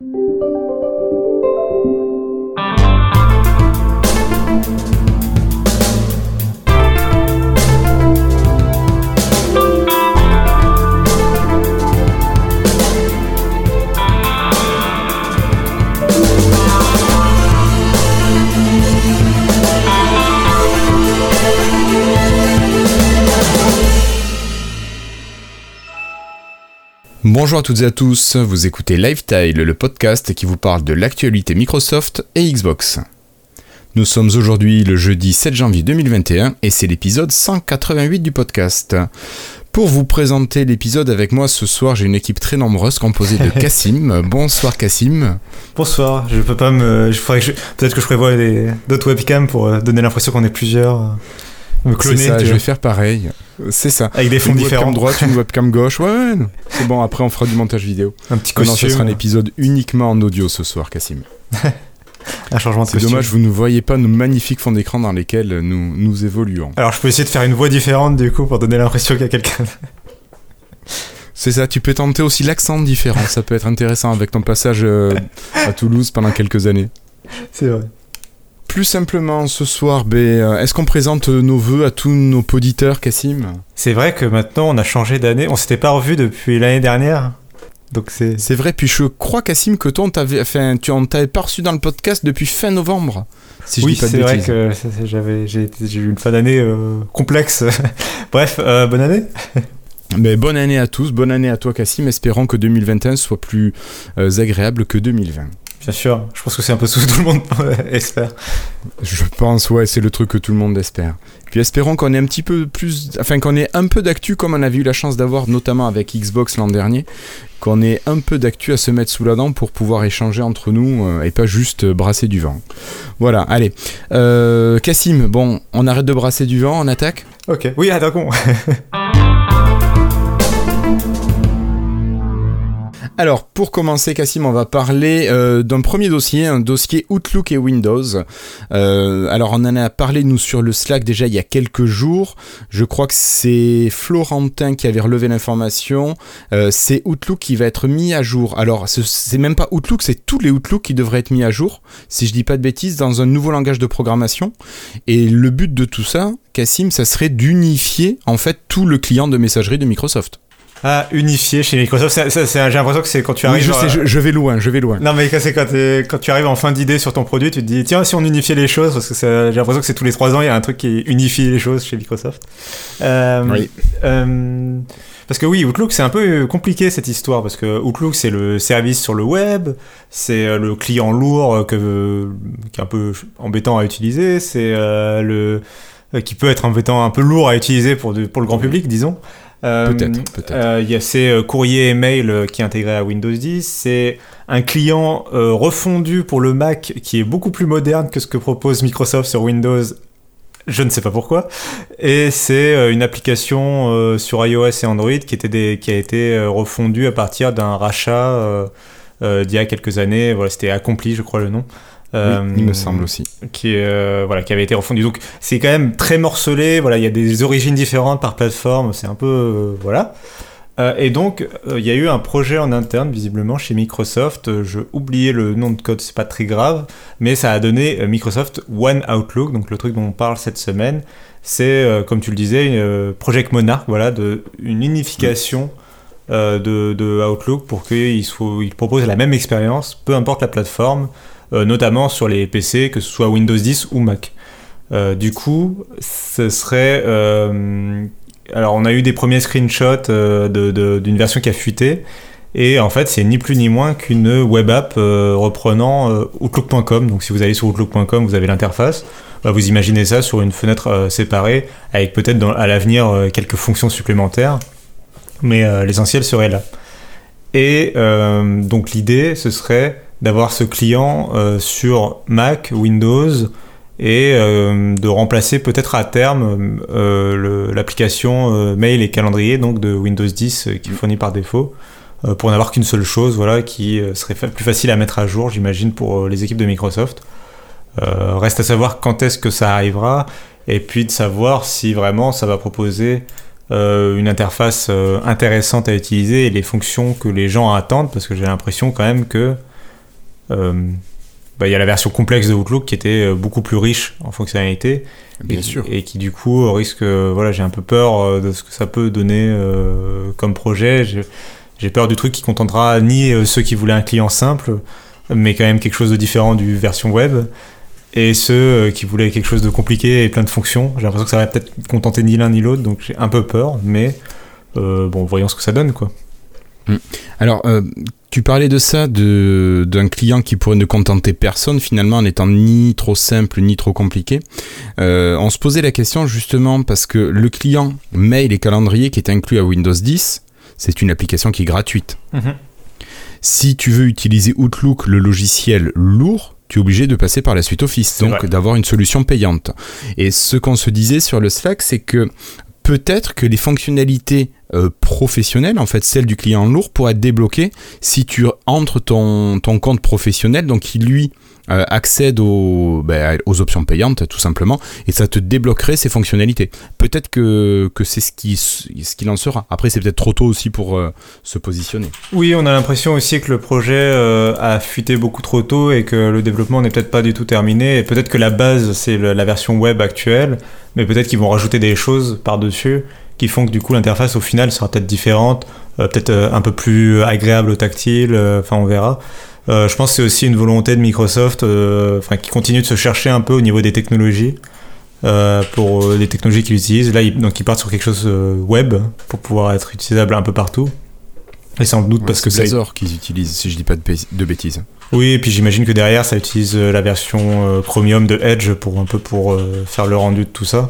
you Bonjour à toutes et à tous, vous écoutez Lifetile, le podcast qui vous parle de l'actualité Microsoft et Xbox. Nous sommes aujourd'hui le jeudi 7 janvier 2021 et c'est l'épisode 188 du podcast. Pour vous présenter l'épisode avec moi ce soir, j'ai une équipe très nombreuse composée de Cassim. Bonsoir Cassim. Bonsoir, je peux pas me. Peut-être que je prévois d'autres webcams pour euh, donner l'impression qu'on est plusieurs. C'est ça, je vais faire pareil. C'est ça. Avec des fonds une différents. Webcam droite, une webcam gauche. Ouais, c'est bon. Après, on fera du montage vidéo. Un petit costume. Non, ce sera un épisode uniquement en audio ce soir, Cassim. un changement de C'est dommage, vous ne voyez pas nos magnifiques fonds d'écran dans lesquels nous, nous évoluons. Alors, je peux essayer de faire une voix différente du coup pour donner l'impression qu'il y a quelqu'un. C'est ça, tu peux tenter aussi l'accent différent, ça peut être intéressant avec ton passage euh, à Toulouse pendant quelques années. C'est vrai. Plus simplement, ce soir, ben, euh, est-ce qu'on présente nos voeux à tous nos auditeurs, Cassim? C'est vrai que maintenant on a changé d'année, on s'était pas revu depuis l'année dernière. Donc c'est... c'est vrai, puis je crois, Cassim, que toi, on t'avait, enfin, tu on t'avait pas reçu dans le podcast depuis fin novembre. Si je oui, dis pas de c'est vrai bêtises. que c'est- j'avais, j'ai, j'ai eu une fin d'année euh, complexe. Bref, euh, bonne année. Mais bonne année à tous, bonne année à toi, Cassim. Espérons que 2021 soit plus euh, agréable que 2020. Bien sûr, je pense que c'est un peu ce que tout le monde espère. Je pense, ouais, c'est le truc que tout le monde espère. Puis espérons qu'on ait un petit peu plus, enfin qu'on ait un peu d'actu comme on avait eu la chance d'avoir, notamment avec Xbox l'an dernier, qu'on ait un peu d'actu à se mettre sous la dent pour pouvoir échanger entre nous euh, et pas juste euh, brasser du vent. Voilà, allez. Euh, Cassim, bon, on arrête de brasser du vent, on attaque? Ok. Oui, attaquons. Alors, pour commencer, Cassim, on va parler euh, d'un premier dossier, un dossier Outlook et Windows. Euh, alors, on en a parlé, nous, sur le Slack déjà il y a quelques jours. Je crois que c'est Florentin qui avait relevé l'information. Euh, c'est Outlook qui va être mis à jour. Alors, ce- c'est même pas Outlook, c'est tous les Outlook qui devraient être mis à jour, si je dis pas de bêtises, dans un nouveau langage de programmation. Et le but de tout ça, Cassim, ça serait d'unifier, en fait, tout le client de messagerie de Microsoft. Ah, unifié chez Microsoft. J'ai l'impression que c'est quand tu Oui, arrives. je à- sais, je, je vais loin, je vais loin. Non, mais quand c'est quand, t'es- quand tu arrives en fin d'idée sur ton produit, tu te dis tiens, si on unifiait les choses, parce que j'ai l'impression que c'est tous les trois ans, il y a un truc qui unifie les choses chez Microsoft. Euh, Oui. euh, parce que oui, Outlook, c'est un peu compliqué cette histoire, parce que Outlook, c'est le service sur le web, c'est euh, le client lourd euh, que, qui est un peu embêtant à utiliser, c'est euh, le euh, qui peut être embêtant, un peu lourd à utiliser pour, de- pour le grand public, disons. Euh, Peut-être, peut-être. euh, Il y a ces euh, courriers et mails euh, qui est intégré à Windows 10. C'est un client refondu pour le Mac qui est beaucoup plus moderne que ce que propose Microsoft sur Windows. Je ne sais pas pourquoi. Et c'est une application euh, sur iOS et Android qui, était des, qui a été refondue à partir d'un rachat euh, euh, d'il y a quelques années. Voilà, c'était Accompli, je crois le nom. Euh, oui, il me semble aussi. qui, euh, voilà, qui avait été refondu. Donc c'est quand même très morcelé, voilà, il y a des origines différentes par plateforme, c'est un peu... euh, voilà. Euh, et donc, euh, il y a eu un projet en interne, visiblement, chez Microsoft. Euh, Je oubliais le nom de code, c'est pas très grave, mais ça a donné euh, Microsoft One Outlook, donc le truc dont on parle cette semaine. C'est, euh, comme tu le disais, euh, Project Monarch, voilà, de, une unification euh, de, de Outlook pour qu'il il propose la même expérience, peu importe la plateforme, euh, notamment sur les PC, que ce soit Windows 10 ou Mac. Euh, du coup, ce serait. euh, alors, on a eu des premiers screenshots euh, d'une version qui a fuité. Et en fait, c'est ni plus ni moins qu'une web app euh, reprenant euh, Outlook.com. Donc, si vous allez sur Outlook.com, vous avez l'interface. Bah, vous imaginez ça sur une fenêtre euh, séparée, avec peut-être à l'avenir euh, quelques fonctions supplémentaires. Mais euh, l'essentiel serait là. Et euh, donc, l'idée, ce serait d'avoir ce client euh, sur Mac, Windows, et euh, de remplacer peut-être à terme euh, l'application mail et calendrier donc de Windows 10 euh, qui est fournie par défaut pour n'avoir qu'une seule chose voilà qui serait plus facile à mettre à jour j'imagine pour les équipes de Microsoft. Reste à savoir quand est-ce que ça arrivera et puis de savoir si vraiment ça va proposer une interface intéressante à utiliser et les fonctions que les gens attendent parce que j'ai l'impression quand même que bah, il y a la version complexe de Outlook qui était beaucoup plus riche en fonctionnalités. Bien et, sûr. Et qui du coup risque, voilà, j'ai un peu peur de ce que ça peut donner comme projet. J'ai peur du truc qui contentera ni ceux qui voulaient un client simple, mais quand même quelque chose de différent du version web, et ceux qui voulaient quelque chose de compliqué et plein de fonctions. J'ai l'impression que ça va peut-être contenter ni l'un ni l'autre, donc j'ai un peu peur, mais bon, voyons ce que ça donne, quoi. Mm. Alors, euh, tu parlais de ça, d'un client qui pourrait ne contenter personne finalement en étant ni trop simple ni trop compliqué. Euh, on se posait la question justement parce que le client mail et calendrier qui est inclus à Windows 10, c'est une application qui est gratuite. Mhm. Si tu veux utiliser Outlook, le logiciel lourd, tu es obligé de passer par la suite Office, donc d'avoir une solution payante. Et ce qu'on se disait sur le Slack, c'est que peut-être que les fonctionnalités euh, professionnelles, en fait celles du client lourd, pourraient être débloquées si tu entres ton, ton compte professionnel, donc qui lui euh, accède aux, ben, aux options payantes tout simplement, et ça te débloquerait ces fonctionnalités. Peut-être que, c'est ce qui qu'il en sera. Après, c'est peut-être trop tôt aussi pour euh, se positionner. Oui, on a l'impression aussi que le projet a fuité beaucoup trop tôt et que le développement n'est peut-être pas du tout terminé. Peut-être que la base, c'est la version web actuelle, mais peut-être qu'ils vont rajouter des choses par-dessus qui font que du coup l'interface au final sera peut-être différente, peut-être un peu plus agréable au tactile, enfin on verra. Euh, je pense que c'est aussi une volonté de Microsoft euh, qui continue de se chercher un peu au niveau des technologies. Euh, pour les technologies qu'ils utilisent. Là, ils, donc ils partent sur quelque chose web pour pouvoir être utilisable un peu partout. Et sans doute parce que c'est Blazor qu'ils utilisent, si je dis pas de, bêtises. Oui, et puis j'imagine que derrière, ça utilise la version Chromium de Edge pour un peu pour faire le rendu de tout ça.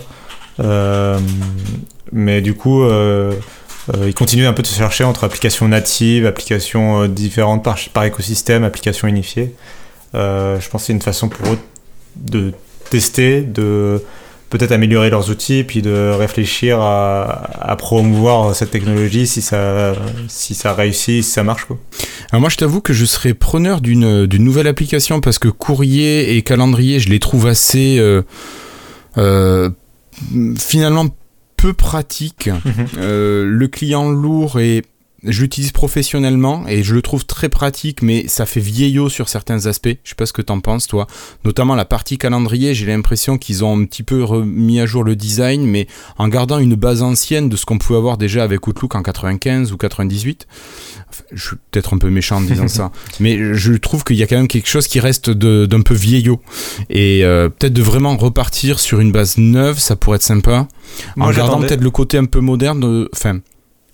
mais du coup, euh, ils continuent un peu de se chercher entre applications natives, applications euh, différentes par, par, écosystème, applications unifiées. Euh, je pense que c'est une façon pour eux de tester, de peut-être améliorer leurs outils, puis de réfléchir à, promouvoir cette technologie si ça, si ça réussit, si ça marche. Quoi. Alors moi je t'avoue que je serais preneur d'une nouvelle application parce que courrier et calendrier, je les trouve assez... Euh, finalement peu pratique. Mhm. Euh, le client lourd et je l'utilise professionnellement et je le trouve très pratique, mais ça fait vieillot sur certains aspects. Je sais pas ce que t'en penses, toi. Notamment la partie calendrier, j'ai l'impression qu'ils ont un petit peu remis à jour le design, mais en gardant une base ancienne de ce qu'on pouvait avoir déjà avec Outlook en 95 ou 98. je suis peut-être un peu méchant en disant ça, mais je trouve qu'il y a quand même quelque chose qui reste d'un peu vieillot. Et euh, peut-être de vraiment repartir sur une base neuve, ça pourrait être sympa. en gardant peut-être le côté un peu moderne de. Enfin,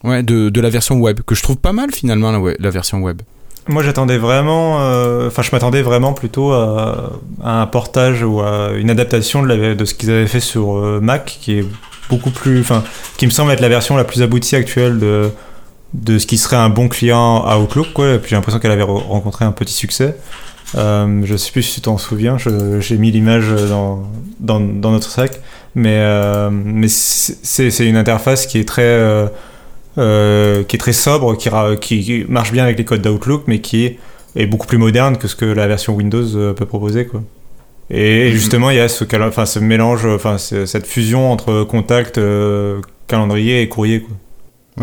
Ouais, de, de, la version web, que je trouve pas mal finalement, la, la version web. Moi j'attendais vraiment, euh, enfin je m'attendais vraiment plutôt à, un portage ou à une adaptation de, de ce qu'ils avaient fait sur euh, Mac, qui est beaucoup plus, enfin, qui me semble être la version la plus aboutie actuelle de, de ce qui serait un bon client à Outlook, quoi. Et puis j'ai l'impression qu'elle avait rencontré un petit succès. Euh, je sais plus si tu t'en souviens, j'ai mis l'image dans, dans, dans, notre sac, mais, euh, mais c'est une interface qui est très euh, qui est très sobre, qui, qui, marche bien avec les codes d'Outlook, mais qui est, est, beaucoup plus moderne que ce que la version Windows euh, peut proposer. Quoi. Et, mhm. justement, il y a ce, enfin, ce mélange, enfin, cette fusion entre contact, euh, calendrier et courrier. Quoi.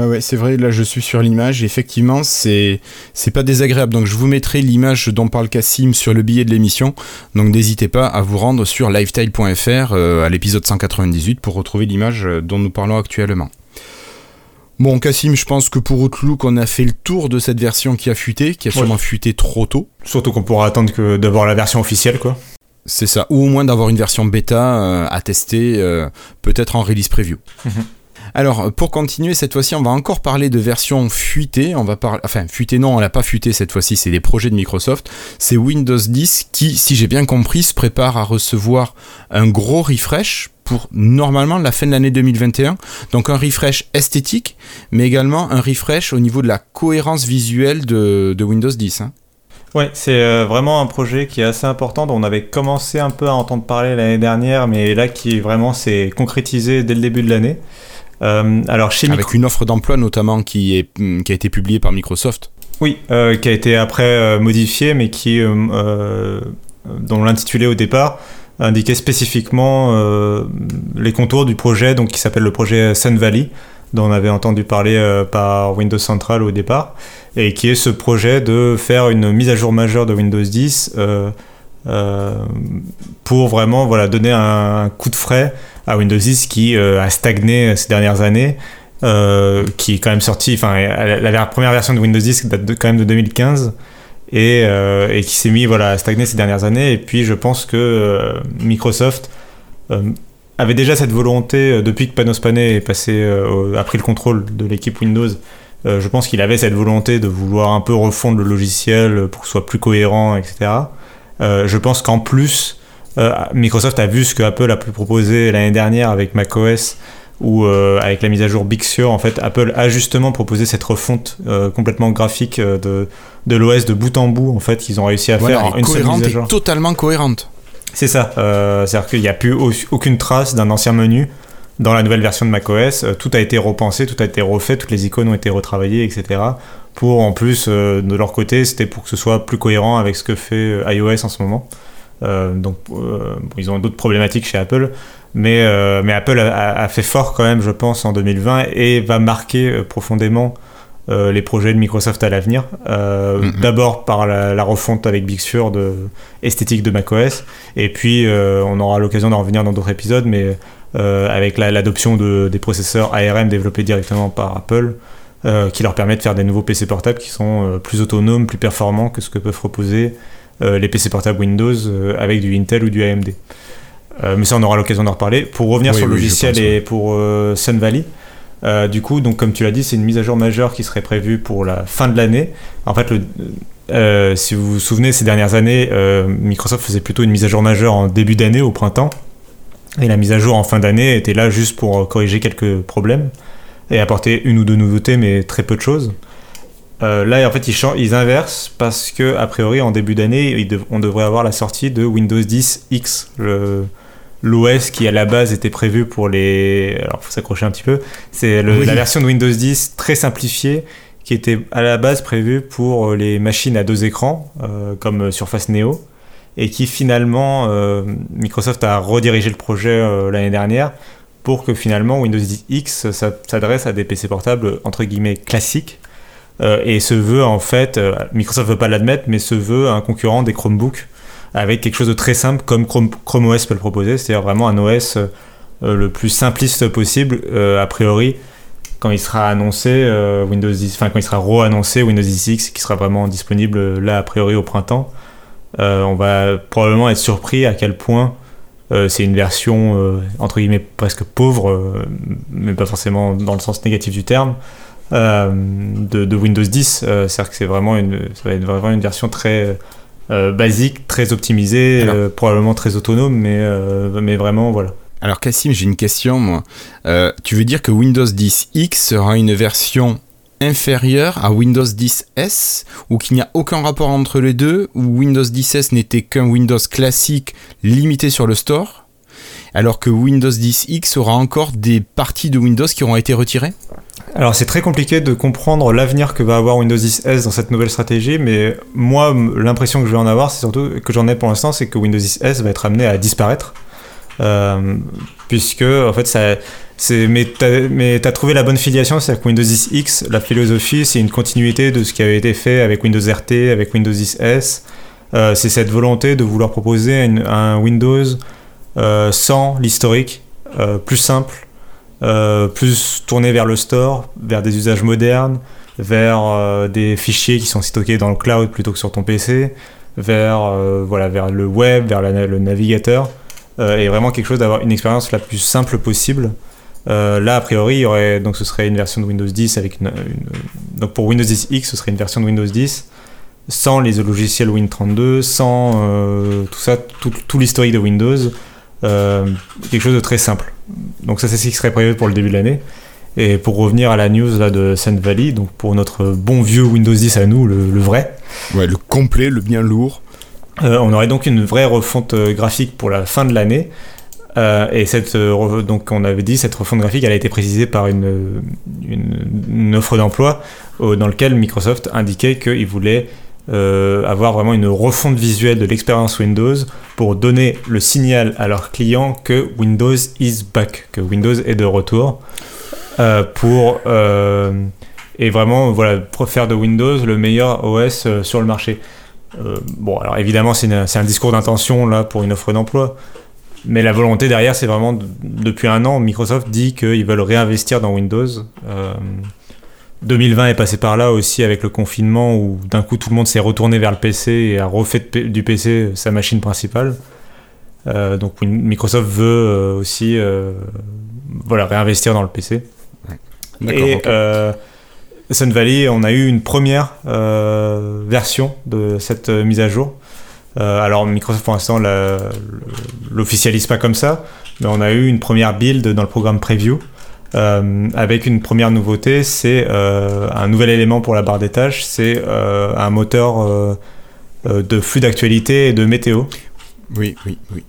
Ouais, ouais, c'est vrai, là je suis sur l'image, effectivement, c'est, c'est pas désagréable. Donc je vous mettrai l'image dont parle Cassim sur le billet de l'émission. Donc n'hésitez pas à vous rendre sur lifetile.fr à l'épisode 198 pour retrouver l'image dont nous parlons actuellement. Bon, Cassim, je pense que pour Outlook, on a fait le tour de cette version qui a fuité, qui a sûrement fuité trop tôt. Surtout qu'on pourra attendre que d'avoir la version officielle, quoi. C'est ça, ou au moins d'avoir une version bêta euh, à tester, euh, peut-être en release preview. Mhm. Alors, pour continuer, cette fois-ci, on va encore parler de version fuitée. On va parler, enfin, fuitée non, on l'a pas fuitée cette fois-ci, c'est des projets de Microsoft. C'est Windows 10 qui, si j'ai bien compris, se prépare à recevoir un gros refresh pour normalement la fin de l'année 2021. Donc un refresh esthétique, mais également un refresh au niveau de la cohérence visuelle de, Windows 10. Hein. Oui, c'est euh, vraiment un projet qui est assez important, dont on avait commencé un peu à entendre parler l'année dernière, mais là qui vraiment s'est concrétisé dès le début de l'année. Euh, alors chez Avec une offre d'emploi notamment qui, est, qui a été publiée par Microsoft. Oui, euh, qui a été après modifiée, mais qui, dont l'intitulé au départ indiquait spécifiquement euh, les contours du projet donc, qui s'appelle le projet Sun Valley, dont on avait entendu parler par Windows Central au départ, et qui est ce projet de faire une mise à jour majeure de Windows 10 pour vraiment voilà, donner un, coup de frais à Windows 10 qui a stagné ces dernières années. qui est quand même sorti, enfin la, première version de Windows 10 date quand même de 2015 et, et qui s'est mis voilà, à stagner ces dernières années. Et puis je pense que Microsoft euh, avait déjà cette volonté euh, depuis que Panos Panay euh, a pris le contrôle de l'équipe Windows. je pense qu'il avait cette volonté de vouloir un peu refondre le logiciel pour que ce soit plus cohérent, etc. je pense qu'en plus, Microsoft a vu ce que Apple a pu proposer l'année dernière avec macOS ou avec la mise à jour Big Sur, en fait, Apple a justement proposé cette refonte complètement graphique de, de l'OS de bout en bout, en fait, qu'ils ont réussi à faire une seule mise à jour. totalement cohérente. C'est ça. Euh, c'est-à-dire qu'il n'y a plus aucune trace d'un ancien menu dans la nouvelle version de macOS. Euh, tout a été repensé, tout a été refait, toutes les icônes ont été retravaillées, etc. Pour en plus, euh, de leur côté, c'était pour que ce soit plus cohérent avec ce que fait iOS en ce moment. donc, ils ont d'autres problématiques chez Apple. Mais, mais Apple a, a, fait fort quand même, je pense, en 2020 et va marquer profondément euh, les projets de Microsoft à l'avenir. Euh, mm-hmm. D'abord par la, refonte avec Big Sur de esthétique de macOS, et puis euh, on aura l'occasion d'en revenir dans d'autres épisodes, mais avec l'adoption de, des processeurs ARM développés directement par Apple, qui leur permet de faire des nouveaux PC portables qui sont plus autonomes, plus performants que ce que peuvent proposer les PC portables Windows avec du Intel ou du AMD. Mais ça, on aura l'occasion d'en reparler. Pour revenir sur le logiciel et pour Sun Valley, euh, du coup, donc comme tu l'as dit, c'est une mise à jour majeure qui serait prévue pour la fin de l'année. En fait, euh, si vous vous souvenez, ces dernières années, euh, Microsoft faisait plutôt une mise à jour majeure en début d'année, au printemps. Et la mise à jour en fin d'année était là juste pour corriger quelques problèmes et apporter une ou deux nouveautés, mais très peu de choses. là, en fait, ils, ils, inversent parce que, a priori, en début d'année, on devrait avoir la sortie de Windows 10 X, le, l'OS qui à la base était prévu pour les. Alors, faut s'accrocher un petit peu. C'est la version de Windows 10 très simplifiée qui était à la base prévue pour les machines à deux écrans, euh, comme Surface Neo, et qui finalement, euh, Microsoft a redirigé le projet euh, l'année dernière pour que finalement Windows 10 X s'adresse à des PC portables entre guillemets classiques. et se veut en fait, Microsoft veut pas l'admettre, mais se veut un concurrent des Chromebooks avec quelque chose de très simple comme Chrome, OS peut le proposer, c'est-à-dire vraiment un OS euh, le plus simpliste possible, euh, a priori, quand il sera annoncé euh, Windows 10, enfin quand il sera re-annoncé Windows 10 X, qui sera vraiment disponible là a priori au printemps, on va probablement être surpris à quel point c'est une version entre guillemets presque pauvre, mais pas forcément dans le sens négatif du terme, de, Windows 10. C'est-à-dire que c'est vraiment une, ça va être vraiment une version très euh, basique, très optimisé, euh, probablement très autonome, mais, euh, mais vraiment, voilà. Alors Cassim, j'ai une question, moi. tu veux dire que Windows 10 X sera une version inférieure à Windows 10 S ou qu'il n'y a aucun rapport entre les deux ou Windows 10 S n'était qu'un Windows classique limité sur le store alors que Windows 10 X aura encore des parties de Windows qui auront été retirées? Alors c'est très compliqué de comprendre l'avenir que va avoir Windows 10 S dans cette nouvelle stratégie, mais moi l'impression que je vais en avoir, c'est surtout que j'en ai pour l'instant, c'est que Windows 10 S va être amené à disparaître, euh, puisque en fait ça, c'est mais t'as as trouvé la bonne filiation, c'est-à-dire que Windows 10 X, la philosophie, c'est une continuité de ce qui avait été fait avec Windows RT, avec Windows 10 S. Euh, c'est cette volonté de vouloir proposer un Windows euh, sans l'historique, plus simple euh, plus tourné vers le store, vers des usages modernes, vers euh, des fichiers qui sont stockés dans le cloud plutôt que sur ton PC, vers, euh, voilà, vers le web, vers le navigateur, et vraiment quelque chose d'avoir une expérience la plus simple possible. là, a priori, il y aurait, donc ce serait une version de Windows 10 avec une, donc pour Windows 10 X, ce serait une version de Windows 10 sans les logiciels Win32, sans tout ça, tout, tout l'historique de Windows, quelque chose de très simple. Donc ça c'est ce qui serait prévu pour le début de l'année. Et pour revenir à la news là, de Sun Valley, donc pour notre bon vieux Windows 10 à nous, le, vrai. Ouais, le complet, le bien lourd. Euh, on aurait donc une vraie refonte euh, graphique pour la fin de l'année. Euh, et cette, donc on avait dit, cette refonte graphique, elle a été précisée par une, une offre d'emploi dans laquelle Microsoft indiquait qu'il voulait euh, avoir vraiment une refonte visuelle de l'expérience Windows pour donner le signal à leurs clients que Windows is back, que Windows est de retour. pour et vraiment voilà faire de Windows le meilleur OS sur le marché. bon, alors évidemment, c'est un discours d'intention là pour une offre d'emploi, mais la volonté derrière, c'est vraiment depuis un an, Microsoft dit qu'ils veulent réinvestir dans Windows. 2020 est passé par là aussi avec le confinement où d'un coup tout le monde s'est retourné vers le PC et a refait du PC sa machine principale. Euh, donc Microsoft veut euh, aussi euh, voilà, réinvestir dans le PC. Et Sun Valley, on a eu une première version de cette mise à jour. alors Microsoft pour l'instant l'officialise pas comme ça, mais on a eu une première build dans le programme Preview. Avec une première nouveauté, c'est un nouvel élément pour la barre des tâches, c'est un moteur de flux d'actualité et de météo. Oui, oui, oui.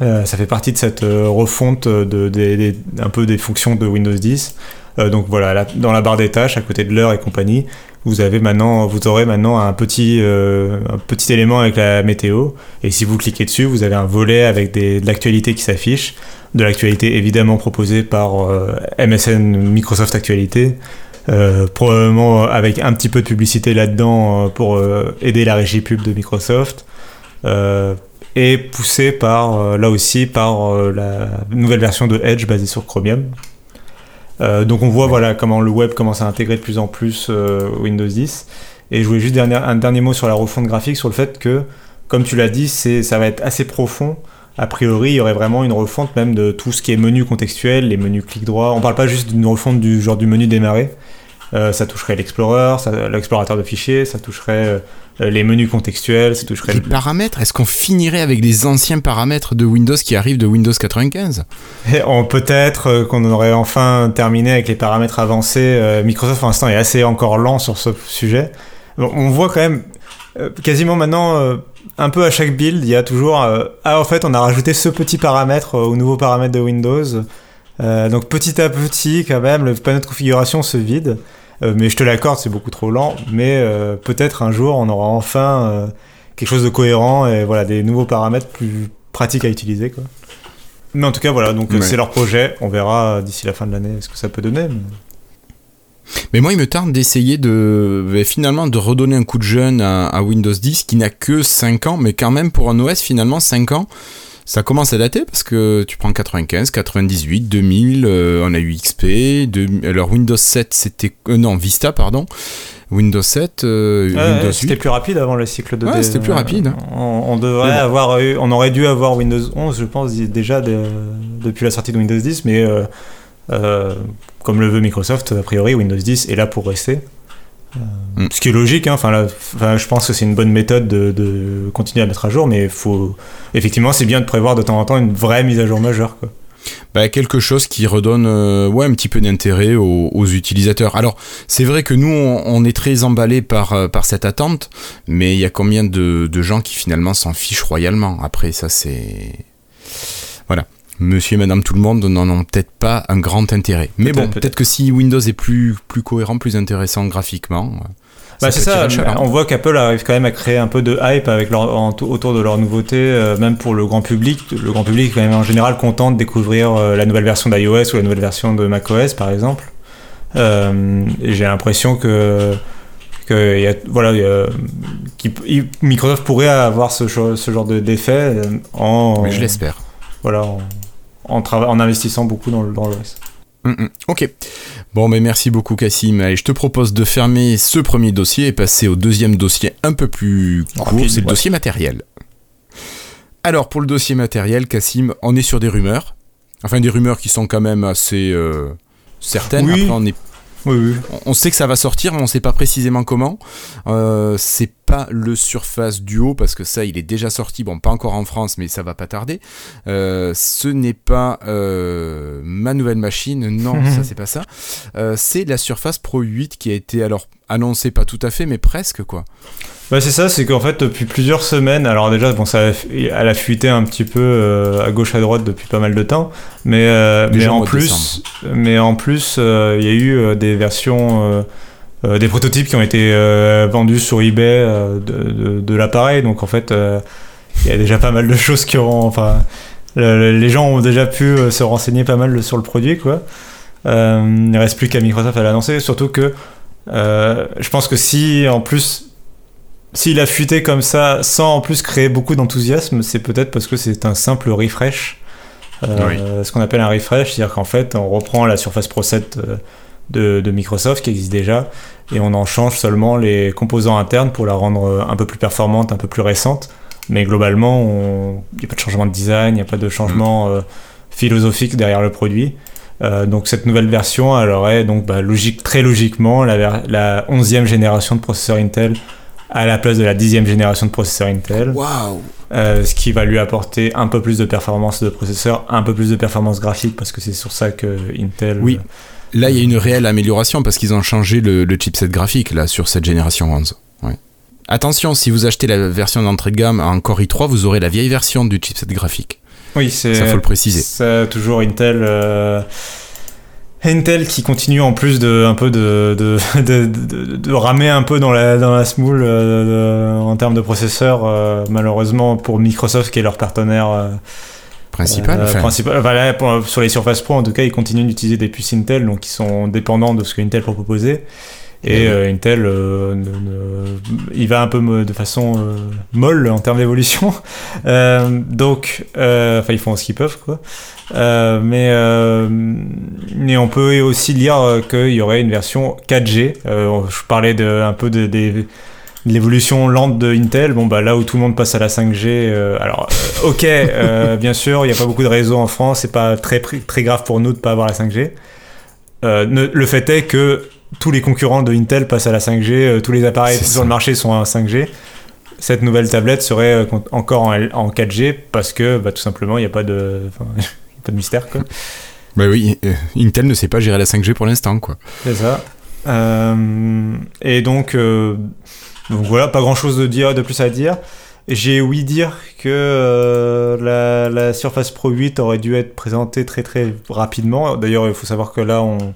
Euh, ça fait partie de cette euh, refonte de, un peu des fonctions de Windows 10. Euh, donc voilà, dans la barre des tâches, à côté de l'heure et compagnie, vous avez maintenant, vous aurez maintenant un petit, un petit élément avec la météo. Et si vous cliquez dessus, vous avez un volet avec de l'actualité qui s'affiche, de l'actualité évidemment proposée par MSN Microsoft Actualité. probablement avec un petit peu de publicité là-dedans pour aider la régie pub de Microsoft et poussé par, euh, là aussi, par euh, la nouvelle version de Edge basée sur Chromium. Euh, donc on voit voilà comment le web commence à intégrer de plus en plus Windows 10. Et je voulais juste un dernier mot sur la refonte graphique, sur le fait que, comme tu l'as dit, ça va être assez profond. A priori, il y aurait vraiment une refonte même de tout ce qui est menu contextuel, les menus clic droit. On parle pas juste d'une refonte du genre du menu démarrer. ça toucherait l'Explorer, l'explorateur de fichiers, ça toucherait euh, les menus contextuels, ça toucherait... Les paramètres, est-ce qu'on finirait avec les anciens paramètres de Windows qui arrivent de Windows 95 Peut-être euh, qu'on aurait enfin terminé avec les paramètres avancés. Euh, Microsoft pour l'instant est assez encore lent sur ce sujet. On voit quand même quasiment maintenant un peu à chaque build, il y a toujours ah en fait on a rajouté ce petit paramètre au nouveau paramètre de Windows. donc petit à petit quand même le panneau de configuration se vide. Euh, mais je te l'accorde, c'est beaucoup trop lent. Mais euh, peut-être un jour, on aura enfin euh, quelque chose de cohérent et voilà, des nouveaux paramètres plus pratiques à utiliser. Quoi. Mais en tout cas, voilà, donc c'est leur projet. On verra d'ici la fin de l'année ce que ça peut donner. Mais... moi, il me tarde d'essayer de finalement de redonner un coup de jeune à, à Windows 10 qui n'a que 5 ans, mais quand même pour un OS finalement 5 ans, ça commence à dater parce que tu prends 95, 98, 2000, on a eu XP, alors Windows 7 c'était euh, non Vista pardon. Windows 7, euh, Windows 8. C'était plus rapide avant le cycle de. Ouais, c'était plus rapide. On, devrait avoir eu, on aurait dû avoir Windows 11, je pense déjà depuis la sortie de Windows 10, mais euh, comme le veut Microsoft, a priori Windows 10 est là pour rester. Mm. Ce qui est logique, hein. je pense que c'est une bonne méthode de, continuer à mettre à jour, mais faut effectivement c'est bien de prévoir de temps en temps une vraie mise à jour majeure. Bah, quelque chose qui redonne euh, ouais, un petit peu d'intérêt aux, utilisateurs. Alors, c'est vrai que nous, on, est très emballés par, euh, par cette attente, mais il y a combien de, de gens qui finalement s'en fichent royalement? Après, ça, c'est. Voilà monsieur et madame tout le monde n'en ont peut-être pas un grand intérêt. Mais bon, peut-être que si Windows est plus, plus cohérent, plus intéressant graphiquement. Euh, bah c'est ça, on voit qu'Apple arrive quand même à créer un peu de hype avec leur, autour de leurs nouveautés, euh, même pour le grand public. Le grand public est quand même en général content de découvrir euh, la nouvelle version d'iOS ou la nouvelle version de macOS par exemple. J'ai l'impression que, que y a, voilà, Microsoft pourrait avoir ce, ce genre d'effet en... Mais je l'espère. Voilà, en, en, investissant beaucoup dans, dans l'OS. Mm, mm. ok. Bon, mais merci beaucoup, Cassim. Allez, je te propose de fermer ce premier dossier et passer au deuxième dossier un peu plus court. C'est le dossier matériel. Alors, pour le dossier matériel, Cassim, on est sur des rumeurs. Enfin, des rumeurs qui sont quand même assez euh, certaines. Oui. Après, on on sait que ça va sortir, mais on ne sait pas précisément comment. Euh, c'est pas le Surface Duo parce que ça, il est déjà sorti. Bon, pas encore en France, mais ça va pas tarder. Euh, ce n'est pas euh, ma nouvelle machine. Non, ça c'est pas ça. c'est la Surface Pro 8 qui a été alors annoncée, pas tout à fait, mais presque quoi. Bah c'est ça, c'est qu'en fait depuis plusieurs semaines, alors déjà bon ça, elle a fuité un petit peu euh, à gauche à droite depuis pas mal de temps, mais euh, mais en, plus, mais en plus il y a eu euh, des versions, des prototypes qui ont été vendus sur eBay de, de, l'appareil, donc en fait il y a déjà pas mal de choses qui auront, enfin les gens ont déjà pu se renseigner pas mal sur le produit quoi. Euh, il ne reste plus qu'à Microsoft à l'annoncer, surtout que je pense que si en plus s'il a fuité comme ça sans en plus créer beaucoup d'enthousiasme, c'est peut-être parce que c'est un simple refresh. Ce qu'on appelle un refresh, c'est-à-dire qu'en fait on reprend la Surface Pro 7 de, de, Microsoft qui existe déjà et on en change seulement les composants internes pour la rendre un peu plus performante, un peu plus récente. Mais globalement, il n'y a pas de changement de design, il n'y a pas de changement mm. euh, philosophique derrière le produit. Euh, donc cette nouvelle version, elle aurait donc bah, logique, très logiquement la, la 11e génération de processeurs Intel à la place de la 10e génération de processeurs Intel. Wow. Euh, ce qui va lui apporter un peu plus de performance de processeur, un peu plus de performance graphique parce que c'est sur ça que Intel. Oui. Là, il y a une réelle amélioration parce qu'ils ont changé le, le, chipset graphique là sur cette génération 11. Attention, si vous achetez la version d'entrée de gamme en Core i3, vous aurez la vieille version du chipset graphique. Oui, c'est ça faut le préciser. C'est toujours Intel. Euh, Intel qui continue en plus de un peu de, de, de, ramer un peu dans la, dans la smoule euh, en termes de processeurs, euh, malheureusement pour Microsoft qui est leur partenaire principal. principal sur les Surface Pro, en tout cas, ils continuent d'utiliser des puces Intel, donc ils sont dépendants de ce que Intel peut proposer. Et euh, Intel, euh, il va un peu de façon euh, molle en termes d'évolution. donc, enfin, ils font ce qu'ils peuvent, quoi. mais, mais on peut aussi lire qu'il y aurait une version 4G. je parlais de, un peu de, l'évolution lente de Intel. Bon, bah là où tout le monde passe à la 5G, alors, ok, bien sûr, il n'y a pas beaucoup de réseaux en France, c'est pas très, très grave pour nous de pas avoir la 5G. le fait est que tous les concurrents de Intel passent à la 5G, euh, tous les appareils sur le marché sont à 5G. Cette nouvelle tablette serait euh, encore en, 4G parce que bah, tout simplement il n'y a pas de, pas de mystère. Quoi. Bah oui, euh, Intel ne sait pas gérer la 5G pour l'instant. quoi. C'est ça. et donc, donc voilà, pas grand chose de, dire, de plus à dire. J'ai ouï dire que la, la, Surface Pro 8 aurait dû être présentée très très rapidement. D'ailleurs, il faut savoir que là, on,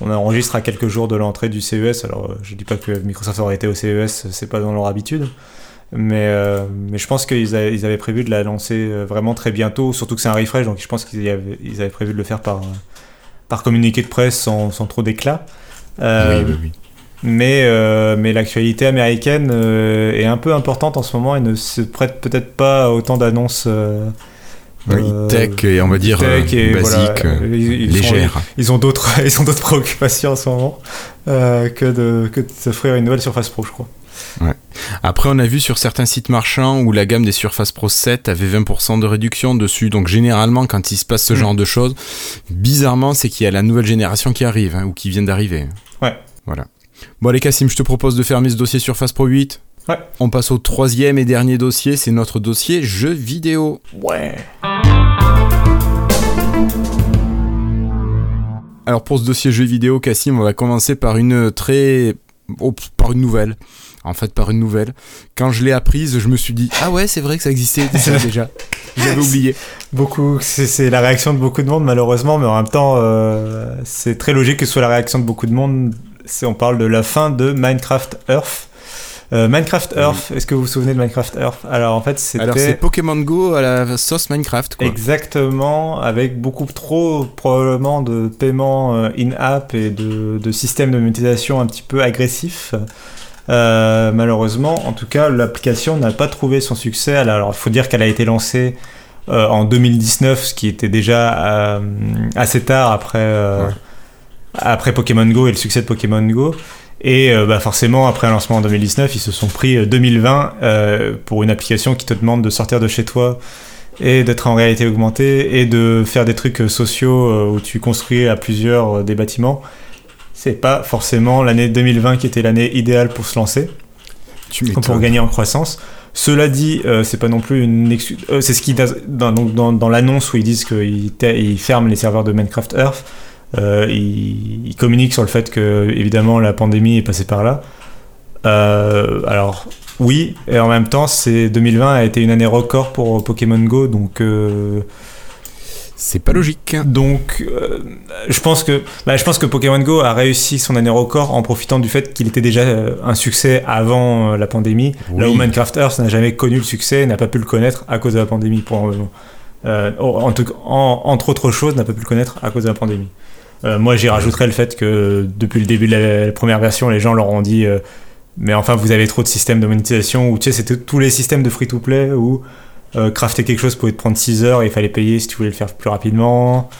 on enregistre à quelques jours de l'entrée du CES. Alors, euh, je dis pas que Microsoft aurait été au CES, c'est pas dans leur habitude. Mais, euh, mais je pense qu'ils avaient, avaient, prévu de la lancer euh, vraiment très bientôt, surtout que c'est un refresh, donc je pense qu'ils avaient, ils avaient prévu de le faire par, par communiqué de presse sans, sans trop d'éclat. oui, oui, oui. Mais, mais l'actualité américaine est un peu importante en ce moment et ne se prête peut-être pas à autant d'annonces euh, tech et on va dire basique, ils, légère. Ils, ont d'autres, ils ont d'autres préoccupations en ce moment euh, que de que de s'offrir une nouvelle Surface Pro, je crois. Ouais. Après, on a vu sur certains sites marchands où la gamme des Surface Pro 7 avait 20% de réduction dessus. Donc, généralement, quand il se passe ce mm. genre de choses, bizarrement, c'est qu'il y a la nouvelle génération qui arrive hein, ou qui vient d'arriver. Ouais. Voilà. Bon, allez, Cassim, je te propose de fermer ce dossier Surface Pro 8. Ouais. On passe au troisième et dernier dossier, c'est notre dossier jeux vidéo. Ouais. Alors pour ce dossier jeux vidéo, Cassim, on va commencer par une très... Oh, par une nouvelle. En fait, par une nouvelle. Quand je l'ai apprise, je me suis dit Ah ouais, c'est vrai que ça existait déjà. J'avais oublié. Beaucoup, c'est la réaction de beaucoup de monde, malheureusement, mais en même temps, euh, c'est très logique que ce soit la réaction de beaucoup de monde. On parle de la fin de Minecraft Earth. Euh, Minecraft Earth, est-ce que vous vous souvenez de Minecraft Earth? Alors en fait, c'était. Alors c'est Pokémon Go à la sauce Minecraft, quoi. Exactement, avec beaucoup trop probablement de paiements euh, in-app et de, de systèmes de monétisation un petit peu agressifs. Euh, malheureusement, en tout cas, l'application n'a pas trouvé son succès. Alors, il faut dire qu'elle a été lancée en 2019, ce qui était déjà assez tard après, après Pokémon Go et le succès de Pokémon Go. Et euh, bah forcément, après un lancement en 2019, ils se sont pris 2020 euh, euh, pour une application qui te demande de sortir de chez toi et d'être en réalité augmentée et de faire des trucs sociaux où tu construis à plusieurs des bâtiments. C'est pas forcément l'année 2020 qui était l'année idéale pour se lancer, pour gagner en croissance. Cela dit, c'est pas non plus une c'est ce qui dans, dans, dans l'annonce où ils disent qu'ils ferment les serveurs de Minecraft Earth. Euh, il, communique sur le fait que, évidemment, la pandémie est passée par là. Euh, alors, oui, et en même temps, c'est 2020 a été une année record pour Pokémon Go, donc. Euh, c'est pas logique. Donc, je pense que, bah, je pense que Pokémon Go a réussi son année record en profitant du fait qu'il était déjà un succès avant la pandémie. Là où Minecraft Earth n'a jamais connu le succès, n'a pas pu le connaître à cause de la pandémie. Pour, en, entre autres choses, n'a pas pu le connaître à cause de la pandémie. Moi, j'y rajouterais le fait que depuis le début de la, première version, les gens leur ont dit mais enfin, vous avez trop de systèmes de monétisation, ou tu sais, c'était tous les systèmes de free-to-play où crafter quelque chose pouvait te prendre 6 heures et il fallait payer si tu voulais le faire plus rapidement.